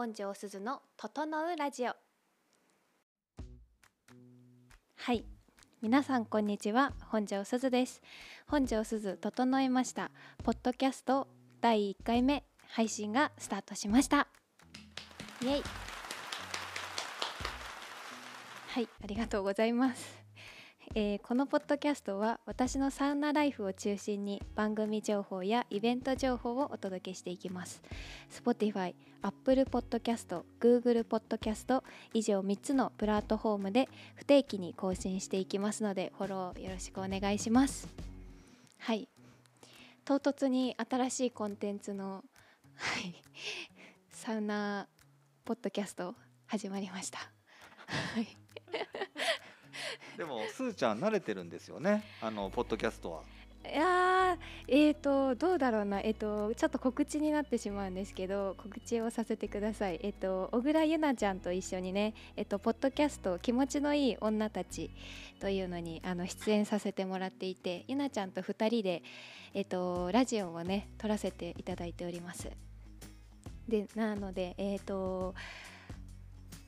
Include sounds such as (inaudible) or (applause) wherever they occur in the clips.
本庄すずの整うラジオ。はい。皆さんこんにちは。本庄すずです。本庄すず整いました。ポッドキャスト第1回目配信がスタートしました。イエイ。はい。ありがとうございます。えーこのポッドキャストは私のサウナライフを中心に番組情報やイベント情報をお届けしていきます。Spotify、Apple Podcast、Google Podcast 以上3つのプラットフォームで不定期に更新していきますのでフォローよろしくお願いします。はい。唐突に新しいコンテンツの、はい、サウナポッドキャスト始まりました。はい。でもすーちゃん慣れてるんですよね？あのポッドキャストは。いやーえーとどうだろうな。えっ、とちょっと告知になってしまうんですけど告知をさせてください。えっ、と小倉優奈ちゃんと一緒にねえっ、とポッドキャスト気持ちのいい女たちというのにあの出演させてもらっていてゆなちゃんと2人でえっ、とラジオをね撮らせていただいております。でなのでえっ、と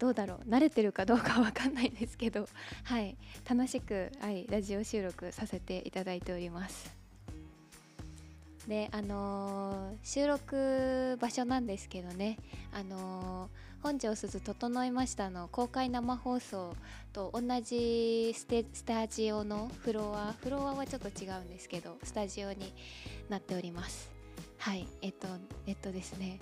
どうだろう？慣れてるかどうかわかんないんですけど。(laughs) はい。楽しく、はい、ラジオ収録させていただいております。であのー収録場所なんですけどね。あのー本庄すず整いましたの公開生放送と同じステスタジオのフロアフロアはちょっと違うんですけどスタジオになっております。はい。えっとえっとですね。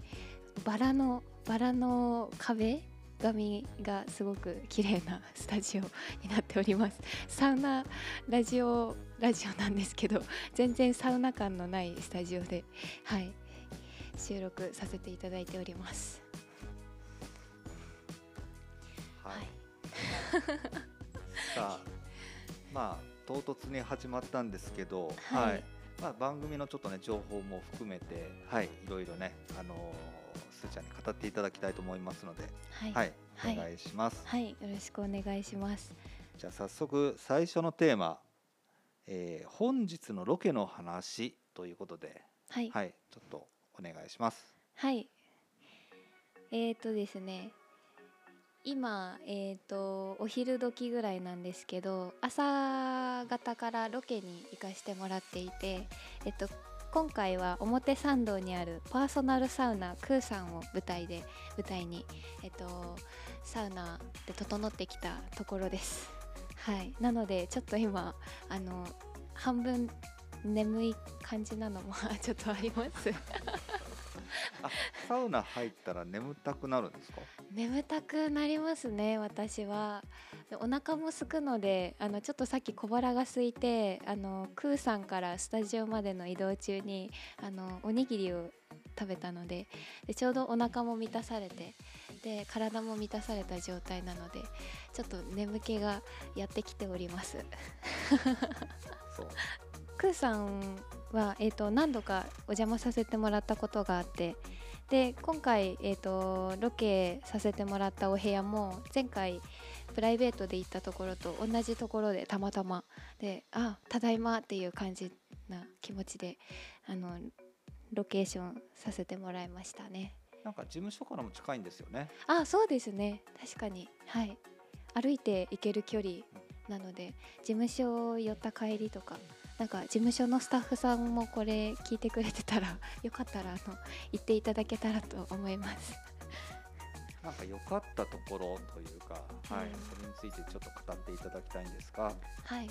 バラのバラの壁紙がすごく綺麗なスタジオになっております。(laughs) サウナラジオラジオなんですけど (laughs) 全然サウナ感のないスタジオではい。収録させていただいております。はい。さあまあ唐突に始まったんですけど、はい。まあ番組のちょっとね情報も含めてはい。いろいろねあのーすーちゃんに語っていただきたいと思いますので、はいはい、はいお願いします。はいよろしくお願いしますじゃあ早速最初のテーマ、えー本日のロケの話ということで、はいはい、ちょっとお願いします。はい。えーとですね。今、えー、とお昼時ぐらいなんですけど朝方からロケに行かしてもらっていて、えっと、今回は表参道にあるパーソナルサウナクーさんを舞台で舞台に、えっと、サウナで整ってきたところです。はい、なのでちょっと今あの半分眠い感じなのも (laughs) ちょっとあります。あ、サウナ入ったら眠たくなるんですか？眠たくなりますね私はでお腹も空くのであのちょっとさっき小腹が空いてあのクーさんからスタジオまでの移動中にあのおにぎりを食べたのででちょうどお腹も満たされてで体も満たされた状態なのでちょっと眠気がやってきておりますそう。(laughs) クーさんは、えー、と何度かお邪魔させてもらったことがあってで今回、えー、とロケさせてもらったお部屋も前回プライベートで行ったところと同じところでたまたまであただいまっていう感じな気持ちであのロケーションさせてもらいましたね。なんか事務所からも近いんですよね。あそうですね。確かに。はい。歩いて行ける距離なので事務所寄った帰りとかなんか事務所のスタッフさんもこれ聞いてくれてたら (laughs) よかったらあの行っていただけたらと思います。(laughs) なんか良かったところというか、はい、うん。それについてちょっと語っていただきたいんですが、はい。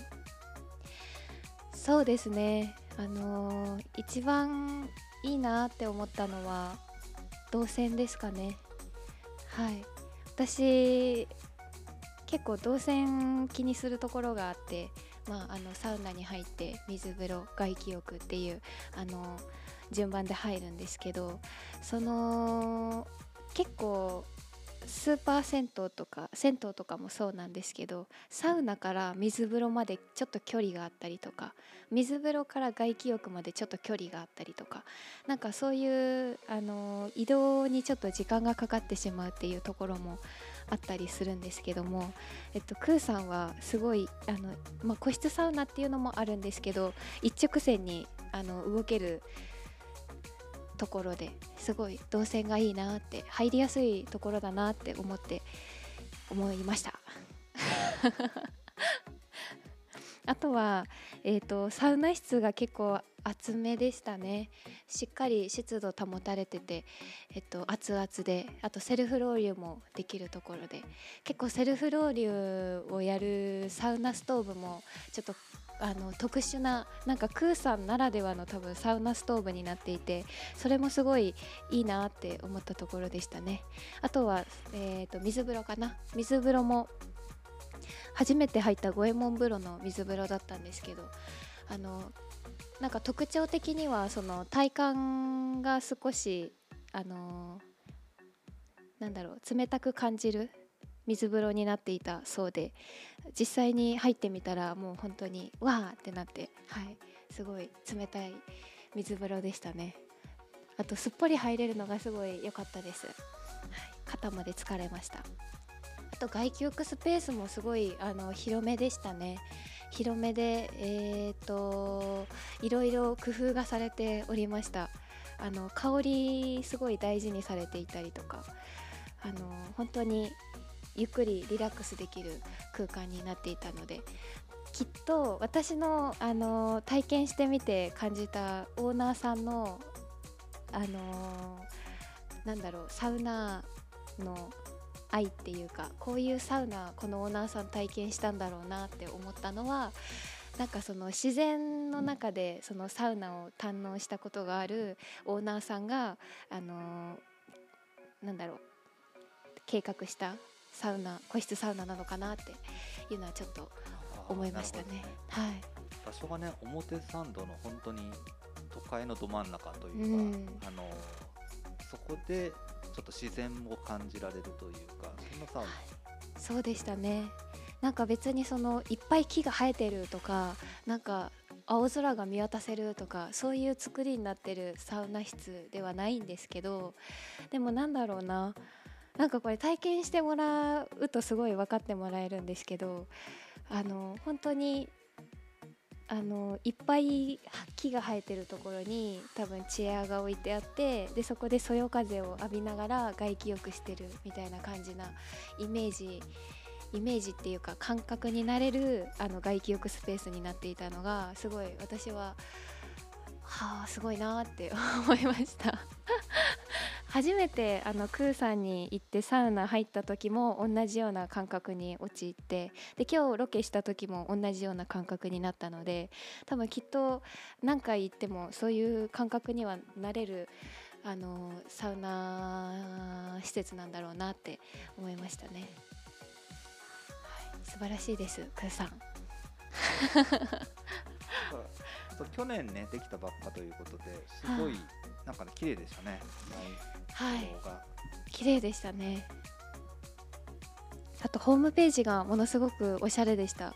そうですね。あのー一番いいなって思ったのは動線ですかね。はい。私結構動線気にするところがあって、まあ、あのサウナに入って水風呂外気浴っていうあの順番で入るんですけどその結構スーパー銭湯とか銭湯とかもそうなんですけどサウナから水風呂までちょっと距離があったりとか水風呂から外気浴までちょっと距離があったりとかなんかそういうあの移動にちょっと時間がかかってしまうっていうところもあったりするんですけども、えっと、クーさんはすごいあの、まあ、個室サウナっていうのもあるんですけど一直線にあの動けるところですごい動線がいいなって入りやすいところだなって思って思いました。(laughs) あとは、えーと、サウナ室が結構厚めでしたね。しっかり湿度保たれてて、えっと、熱々であとセルフロウリュもできるところで。結構セルフロウリュをやるサウナストーブもちょっとあの特殊ななんかクーさんならではの多分サウナストーブになっていてそれもすごいいいなって思ったところでしたね。あとは、えーと水風呂かな。水風呂も初めて入った五右衛門風呂の水風呂だったんですけどあのなんか特徴的にはその体感が少しあのなんだろう冷たく感じる水風呂になっていたそうで実際に入ってみたらもう本当にわーってなってはいすごい冷たい水風呂でしたね。あとすっぽり入れるのがすごい良かったです、はい、肩まで疲れました。あと外気浴スペースもすごいあの広めでしたね。広めでえっ、ー、といろいろ工夫がされておりました。あの香りすごい大事にされていたりとかあの本当にゆっくりリラックスできる空間になっていたのできっと私のあの体験してみて感じたオーナーさんのあのなんだろうサウナの愛っていうかこういうサウナこのオーナーさん体験したんだろうなって思ったのはなんかその自然の中でそのサウナを堪能したことがあるオーナーさんがあのなんだろう計画したサウナ個室サウナなのかなっていうのはちょっと思いましたね。ね。はい、場所がね表参道の本当に都会のど真ん中というか、うん、あのそこでちょっと自然を感じられるというかそんなサウナ、はい、そうでしたね。なんか別にそのいっぱい木が生えてるとかなんか青空が見渡せるとかそういう作りになってるサウナ室ではないんですけどでもなんだろうな。なんかこれ体験してもらうとすごい分かってもらえるんですけどあの本当にあのいっぱい木が生えてるところに多分チェアが置いてあってでそこでそよ風を浴びながら外気浴してるみたいな感じなイメージイメージっていうか感覚になれるあの外気浴スペースになっていたのがすごい私ははあすごいなって思いました。初めてあのクーさんに行ってサウナ入った時も同じような感覚に陥ってで今日ロケした時も同じような感覚になったので多分きっと何回行ってもそういう感覚にはなれるあのサウナ施設なんだろうなって思いましたね、はい、素晴らしいですクーさん。(laughs) 去年ねできたばっかということですごい、なんかね綺麗でしたね。はい。綺麗でしたね。あとホームページがものすごくおしゃれでした。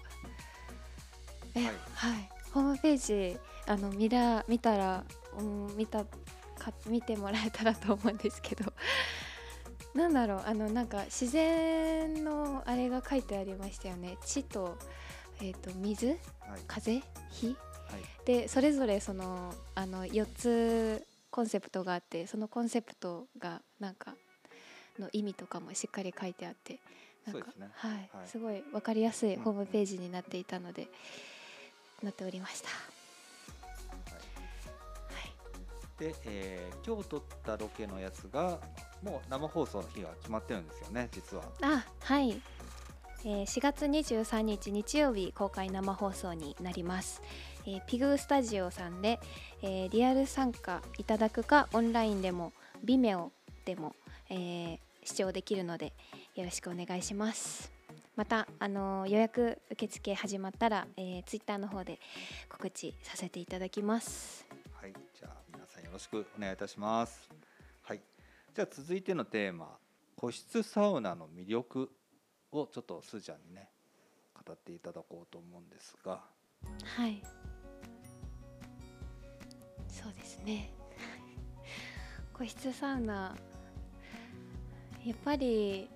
え、はい、はい、ホームページあの見ら見たら、うん、見たか見てもらえたらと思うんですけど。(laughs) なんだろうあのなんか自然のあれが書いてありましたよね。地と,、えーと、水、はい、風？火、はい、でそれぞれそのあの4つコンセプトがあってそのコンセプトがなんかの意味とかもしっかり書いてあってなんか、ね、はい、はい、すごい分かりやすいホームページになっていたので、なっておりました。で、えー、今日撮ったロケのやつがもう生放送の日が決まってるんですよね実は。あはい、えー、4月23日日曜日公開生放送になります。えー、ピグスタジオさんで、えー、リアル参加いただくかオンラインでも Vimeo でも、えー、視聴できるのでよろしくお願いします。また、あの予約受付始まったら、えー、ツイッターの方で告知させていただきます。はいじゃあ皆さんよろしくお願いいたします。はいじゃあ続いてのテーマ個室サウナの魅力。をちょっとすーちゃんにね語っていただこうと思うんですが。はい。そうですね。(laughs) 個室サウナやっぱり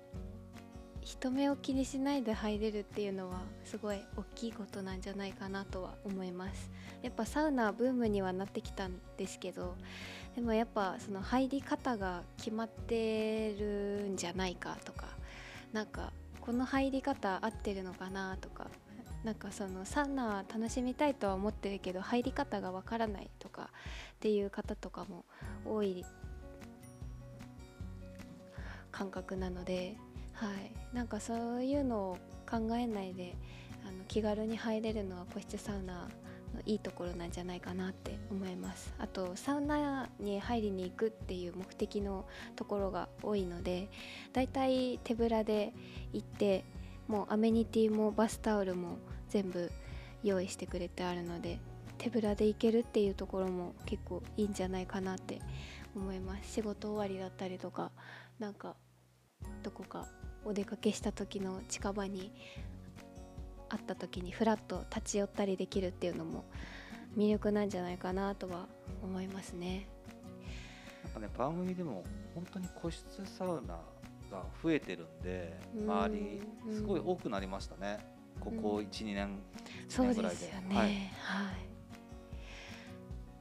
人目を気にしないで入れるっていうのはすごい大きいことなんじゃないかなとは思います。やっぱサウナブームにはなってきたんですけどでもやっぱその入り方が決まってるんじゃないかとかなんかこの入り方合ってるのかなとかなんかそのサウナ楽しみたいとは思ってるけど入り方がわからないとかっていう方とかも多い感覚なので、はい、なんかそういうのを考えないであの気軽に入れるのは個室サウナいいところなんじゃないかなって思います。あとサウナに入りに行くっていう目的のところが多いのでだいたい手ぶらで行ってもうアメニティもバスタオルも全部用意してくれてあるので手ぶらで行けるっていうところも結構いいんじゃないかなって思います。仕事終わりだったりとかなんかどこかお出かけした時の近場に会った時にふらっと立ち寄ったりできるっていうのも魅力なんじゃないかなとは思いますね。なんかね番組でも本当に個室サウナが増えてるんで周りすごい多くなりましたね、ここ12、年そうですよね、はい、はい、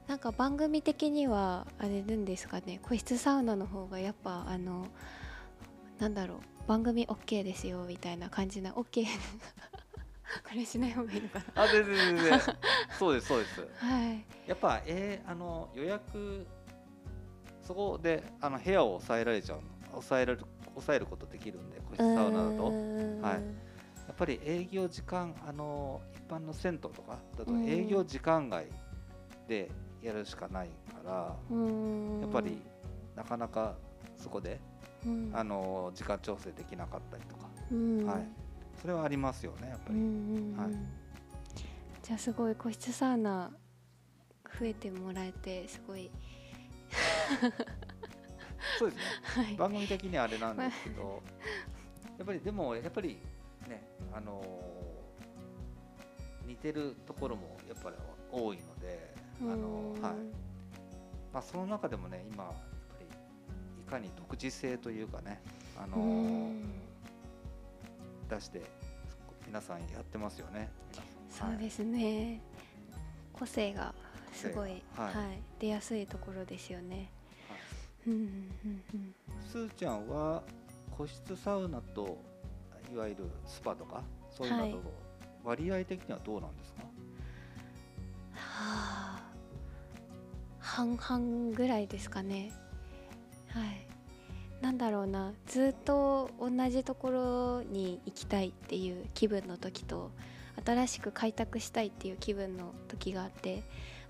なんか番組的にはあれなんですかね。個室サウナの方がやっぱあのなんだろう。番組 OK ですよみたいな感じな OK これしない方がいいのかな。あ全然全然。そうですそうです。はい。やっぱえー、あの予約そこであの部屋を抑えられちゃう抑えられる抑えることできるんで個室サウナだと。はい。やっぱり営業時間あの一般の銭湯とかだと営業時間外でやるしかないからやっぱりなかなかそこで、あの時間調整できなかったりとか、はい、それはありますよねやっぱり、はい、じゃあすごい個室サウナ増えてもらえてすごい。(laughs) そうですね、(laughs) はい、番組的にはあれなんですけど、やっぱりでもやっぱりねあのー、似てるところもやっぱり多いのであのー、はい。まあ、その中でもね今やっぱりいかに独自性というかねあのー、出して皆さんやってますよね。そうですね、はい、個性がすごい、はい、はい、出やすいところですよね。すーちゃんは個室サウナといわゆるスパとかそういうのと割合的にはどうなんですか、はあ、半々ぐらいですかね。はいなんだろうなずっと同じところに行きたいっていう気分の時と新しく開拓したいっていう気分の時があって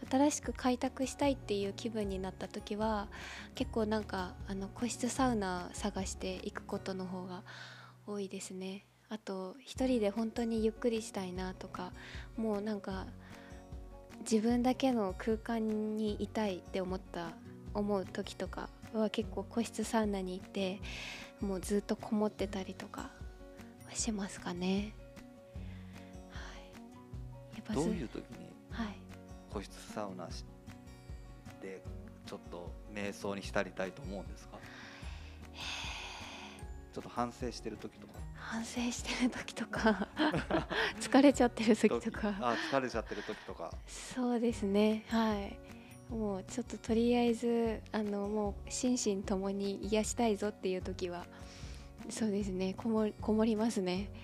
新しく開拓したいっていう気分になった時は結構なんかあの個室サウナ探していくことの方が多いですね。あと一人で本当にゆっくりしたいなとかもうなんか自分だけの空間にいたいって思った思う時とかは結構個室サウナに行ってもうずっとこもってたりとかしますかね。はい、やっぱどういう時に個室サウナでちょっと瞑想に浸りたいと思うんですか？ちょっと反省してる時とか。反省してる時とか (laughs) 疲れちゃってる時とか。あ疲れちゃってる時とか。そうですね。はいもうちょっととりあえずあのもう心身ともに癒したいぞっていう時はそうですねこもこもりますね。(laughs)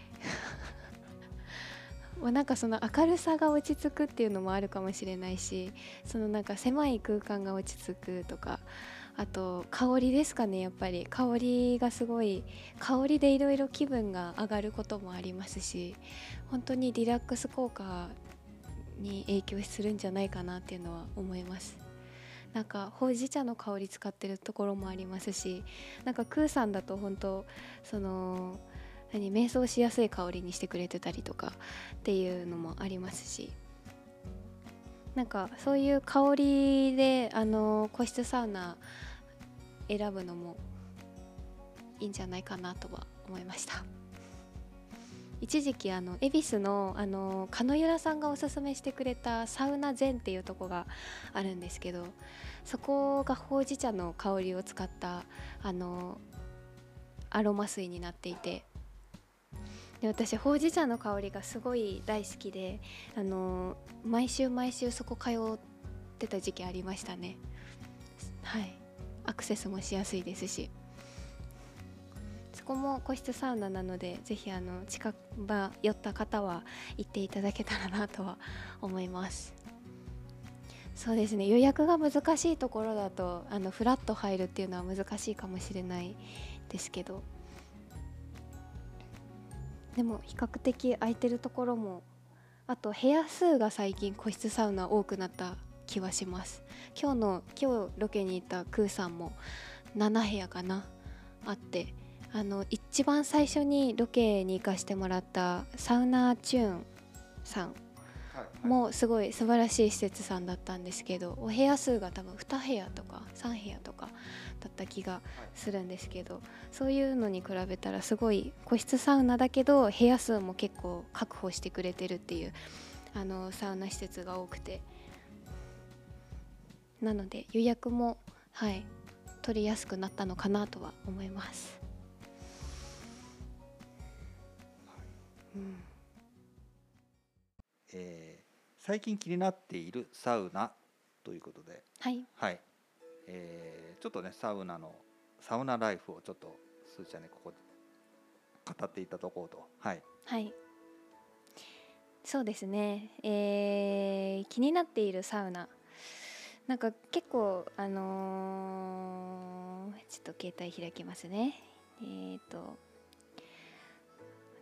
ま、なんかその明るさが落ち着くっていうのもあるかもしれないしそのなんか狭い空間が落ち着くとかあと香りですかねやっぱり。香りがすごい香りでいろいろ気分が上がることもありますし本当にリラックス効果に影響するんじゃないかなっていうのは思います。なんかほうじ茶の香り使ってるところもありますしなんかクーさんだと本当その何瞑想しやすい香りにしてくれてたりとかっていうのもありますし。なんかそういう香りであの個室サウナ選ぶのもいいんじゃないかなとは思いました。一時期あの恵比寿のあの鹿由良さんがおすすめしてくれたサウナ禅っていうとこがあるんですけどそこがほうじ茶の香りを使ったあのアロマ水になっていてで私ほうじ茶の香りがすごい大好きであの毎週毎週そこ通ってた時期ありましたね。はい。アクセスもしやすいですし。そこも個室サウナなのでぜひあの近場寄った方は行っていただけたらなとは思います。そうですね。予約が難しいところだとあのフラッと入るっていうのは難しいかもしれないですけど。でも比較的空いてるところもあと部屋数が最近個室サウナ多くなった気はします。今日の今日ロケに行ったクーさんも7部屋かなあってあの一番最初にロケに行かしてもらったサウナチューンさんもすごい素晴らしい施設さんだったんですけどお部屋数が多分2部屋とか3部屋とかだった気がするんですけどそういうのに比べたらすごい個室サウナだけど部屋数も結構確保してくれてるっていうあのサウナ施設が多くてなので予約もはい取りやすくなったのかなとは思います。うん。えー、最近気になっているサウナということで、はい、はい。えー、ちょっとねサウナのサウナライフをちょっとすーちゃんにここで語っていただこうと。はい、はい、そうですね、えー、気になっているサウナ。なんか結構あのー、ちょっと携帯開きますね。えっ、ー、と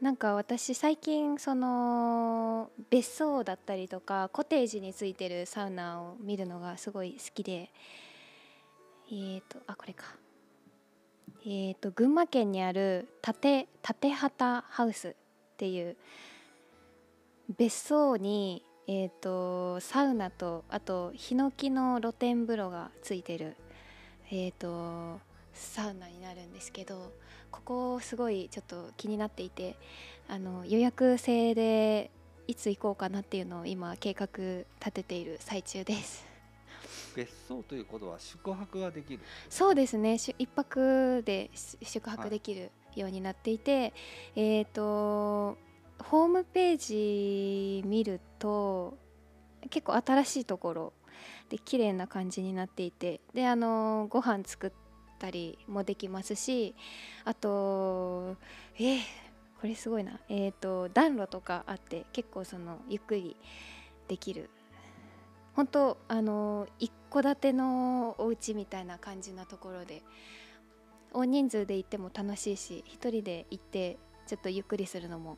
なんか私最近その別荘だったりとかコテージについてるサウナを見るのがすごい好きでえっ、ー、とあこれか。えっ、ー、と群馬県にある立立畑ハウスっていう別荘にえーと、サウナとあとヒノキの露天風呂がついてる、えーとサウナになるんですけどここすごいちょっと気になっていてあの予約制でいつ行こうかなっていうのを今計画立てている最中です。別荘ということは宿泊ができる？そうですね。一泊で宿泊できるようになっていて、はい、えっ、ー、とホームページ見ると結構新しいところで綺麗な感じになっていてであのご飯作っったりもできますしあとえー、これすごいな。えっ、ー、と暖炉とかあって結構そのゆっくりできる。本当あの一戸建てのお家みたいな感じなところで大人数で行っても楽しいし1人で行ってちょっとゆっくりするのも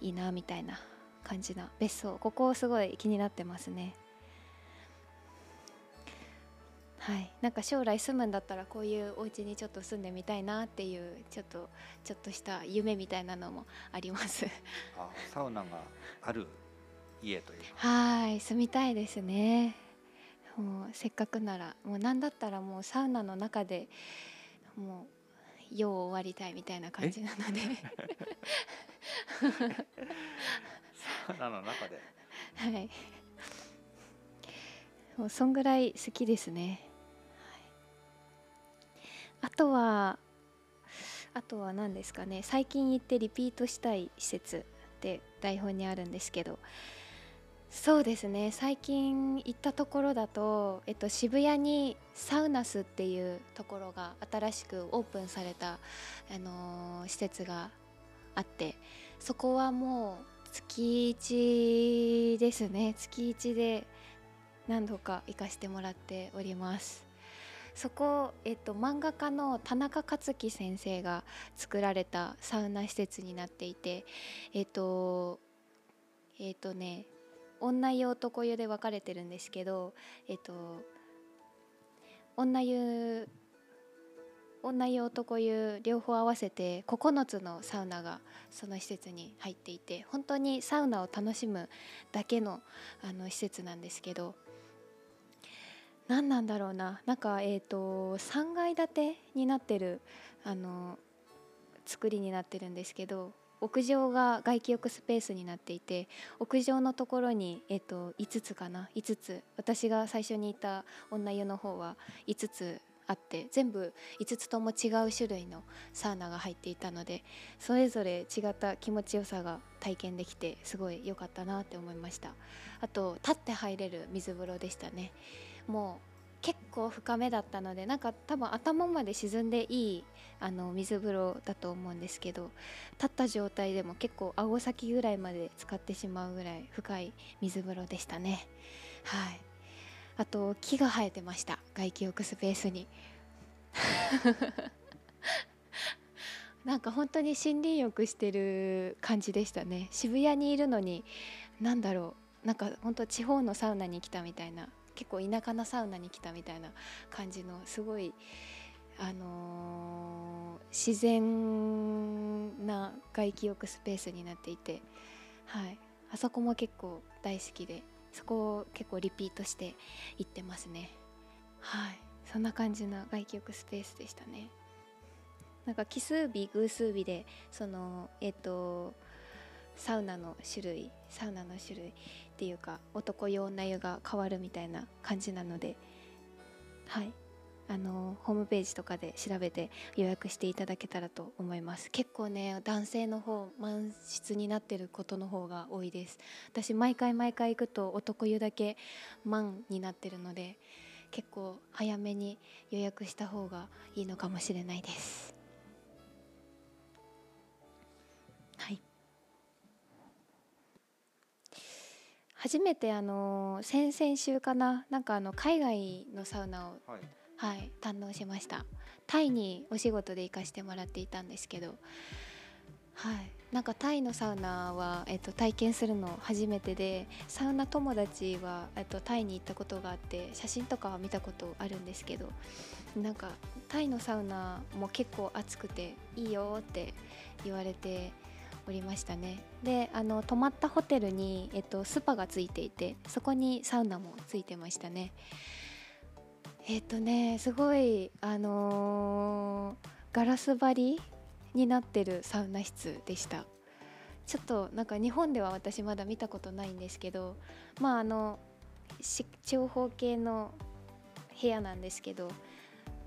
いいなみたいな感じな別荘。ここすごい気になってますね。はい、なんか将来住むんだったらこういうお家にちょっと住んでみたいなっていうちょっとちょっとした夢みたいなのもあります。あサウナがある家というはい住みたいですね。もうせっかくならもう何だったらもうサウナの中でもう夜を終わりたいみたいな感じなので。(laughs) サウナの中で？はい。もうそんぐらい好きですねあとはあとは何ですかね。最近行ってリピートしたい施設って台本にあるんですけど。そうですね。最近行ったところだと、えっと、渋谷にサウナスっていうところが新しくオープンされた、あのー、施設があって。そこはもう月1ですね。月1で何度か行かせてもらっております。そこ、えっと、漫画家の田中克樹先生が作られたサウナ施設になっていてえっとえっとね女湯男湯で分かれてるんですけどえっと女湯女湯男湯両方合わせて9つのサウナがその施設に入っていて本当にサウナを楽しむだけのあの施設なんですけど何なんだろうな。なんかえっ、と3階建てになってるあの作りになってるんですけど屋上が外気浴スペースになっていて屋上のところに、えーと、5つかな。5つ。私が最初にいた女湯の方は5つあって全部5つとも違う種類のサウナが入っていたのでそれぞれ違った気持ちよさが体験できてすごい良かったなって思いました。あと立って入れる水風呂でしたね。もう結構深めだったのでなんか多分頭まで沈んでいいあの水風呂だと思うんですけど立った状態でも結構顎先ぐらいまで使ってしまうぐらい深い水風呂でしたね。はい。あと木が生えてました。外気浴スペースに。(laughs) なんか本当に森林浴してる感じでしたね。渋谷にいるのに何だろう。なんか本当地方のサウナに来たみたいな。結構田舎のサウナに来たみたいな感じのすごいあのー、自然な外気浴スペースになっていて、はい、あそこも結構大好きでそこを結構リピートして行ってますね。はい。そんな感じの外気浴スペースでしたね。なんか奇数日偶数日でそのえっ、とサウナの種類サウナの種類っていうか男用女湯が変わるみたいな感じなのではい。あのホームページとかで調べて予約していただけたらと思います。結構ね男性の方満室になってることの方が多いです。私毎回毎回行くと男湯だけ満になってるので結構早めに予約した方がいいのかもしれないです。初めてあの先々週かななんかあの海外のサウナを、はい、はい、堪能しました。タイにお仕事で行かしてもらっていたんですけどはい。なんかタイのサウナは、えっと、体験するの初めてでサウナ友達は、えっと、タイに行ったことがあって写真とかは見たことあるんですけどなんかタイのサウナも結構暑くていいよって言われておりましたね。であの泊まったホテルに、えっと、スパがついていてそこにサウナもついてましたね。えっとねすごいあのー、ガラス張りになってるサウナ室でした。ちょっとなんか日本では私まだ見たことないんですけどまああの長方形の部屋なんですけど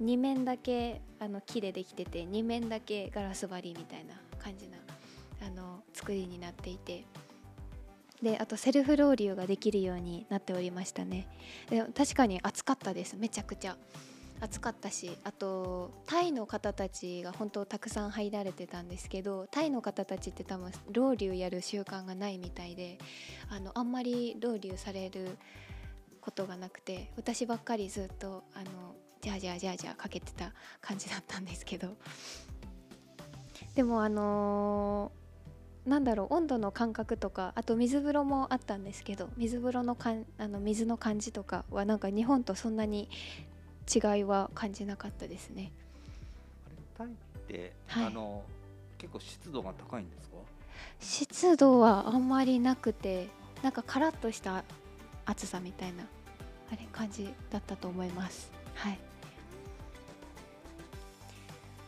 2面だけあの木でできてて2面だけガラス張りみたいな感じの作りになっていて。であとセルフロウリュができるようになっておりましたね。で確かに暑かったです。めちゃくちゃ。暑かったしあとタイの方たちが本当たくさん入られてたんですけどタイの方たちって多分ロウリュやる習慣がないみたいであのあんまりロウリュされることがなくて私ばっかりずっとあのジャージャージャージャーかけてた感じだったんですけど。でもあのーなんだろう温度の感覚とかあと水風呂もあったんですけど水風呂のかんあの水の感じとかはなんか日本とそんなに違いは感じなかったですね。タイって、はい、あの結構湿度が高いんですか？湿度はあんまりなくてなんかカラッとした暑さみたいなあれ感じだったと思います。はい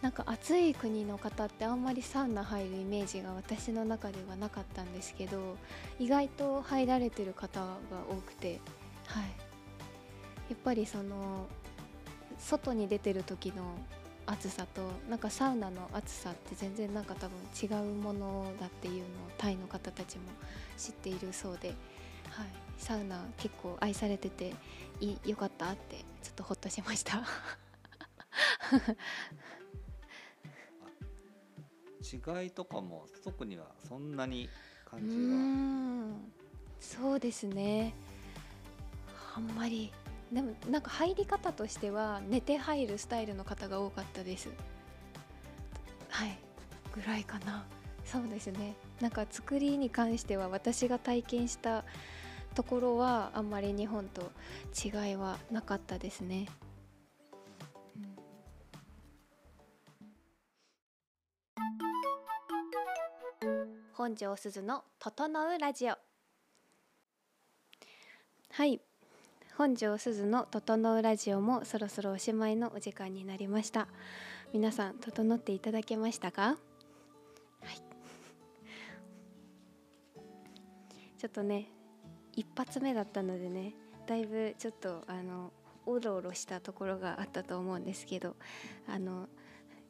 なんか暑い国の方ってあんまりサウナ入るイメージが私の中ではなかったんですけど意外と入られてる方が多くて、はい、やっぱりその外に出てる時の暑さとなんかサウナの暑さって全然なんか多分違うものだっていうのをタイの方たちも知っているそうで、はい、サウナ結構愛されてていよかったってちょっとほっとしました。(laughs) 違いとかも特にはそんなに感じは。そうですね。あんまり。でもなんか入り方としては寝て入るスタイルの方が多かったです。はい。ぐらいかな。そうですね。なんか作りに関しては私が体験したところはあんまり日本と違いはなかったですね。本庄すずの整うラジオ。はい。本庄すずの整うラジオもそろそろおしまいのお時間になりました。皆さん整っていただけましたか？はい。(laughs) ちょっとね一発目だったのでねだいぶちょっとあのおろおろしたところがあったと思うんですけどあの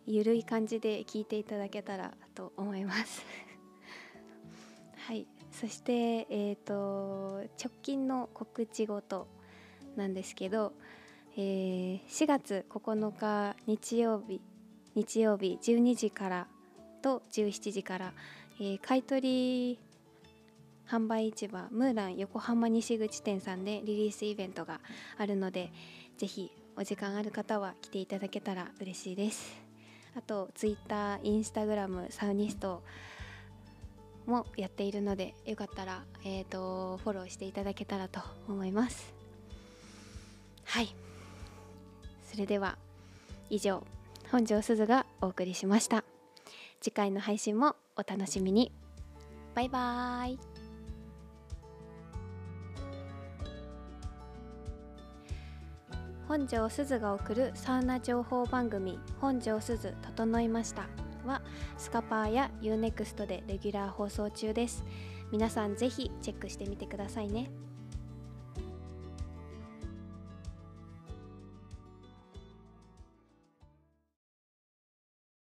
ゆるい感じで聞いていただけたらと思います。はい。そして、えーと、直近の告知ごとなんですけど、えー4月9日日曜日日曜日12時からと17時から、えー買い取り販売市場ムーラン横浜西口店さんでリリースイベントがあるのでぜひお時間ある方は来ていただけたら嬉しいです。あとツイッターインスタグラムサウニストもやっているのでよかったら、えー、とフォローしていただけたらと思います。はい。それでは以上本庄すずがお送りしました。次回の配信もお楽しみに。バイバーイ。本庄すずが送るサウナ情報番組「本庄すず整いました」はスカパーや UNEXT でレギュラー放送中です。皆さんぜひチェックしてみてくださいね。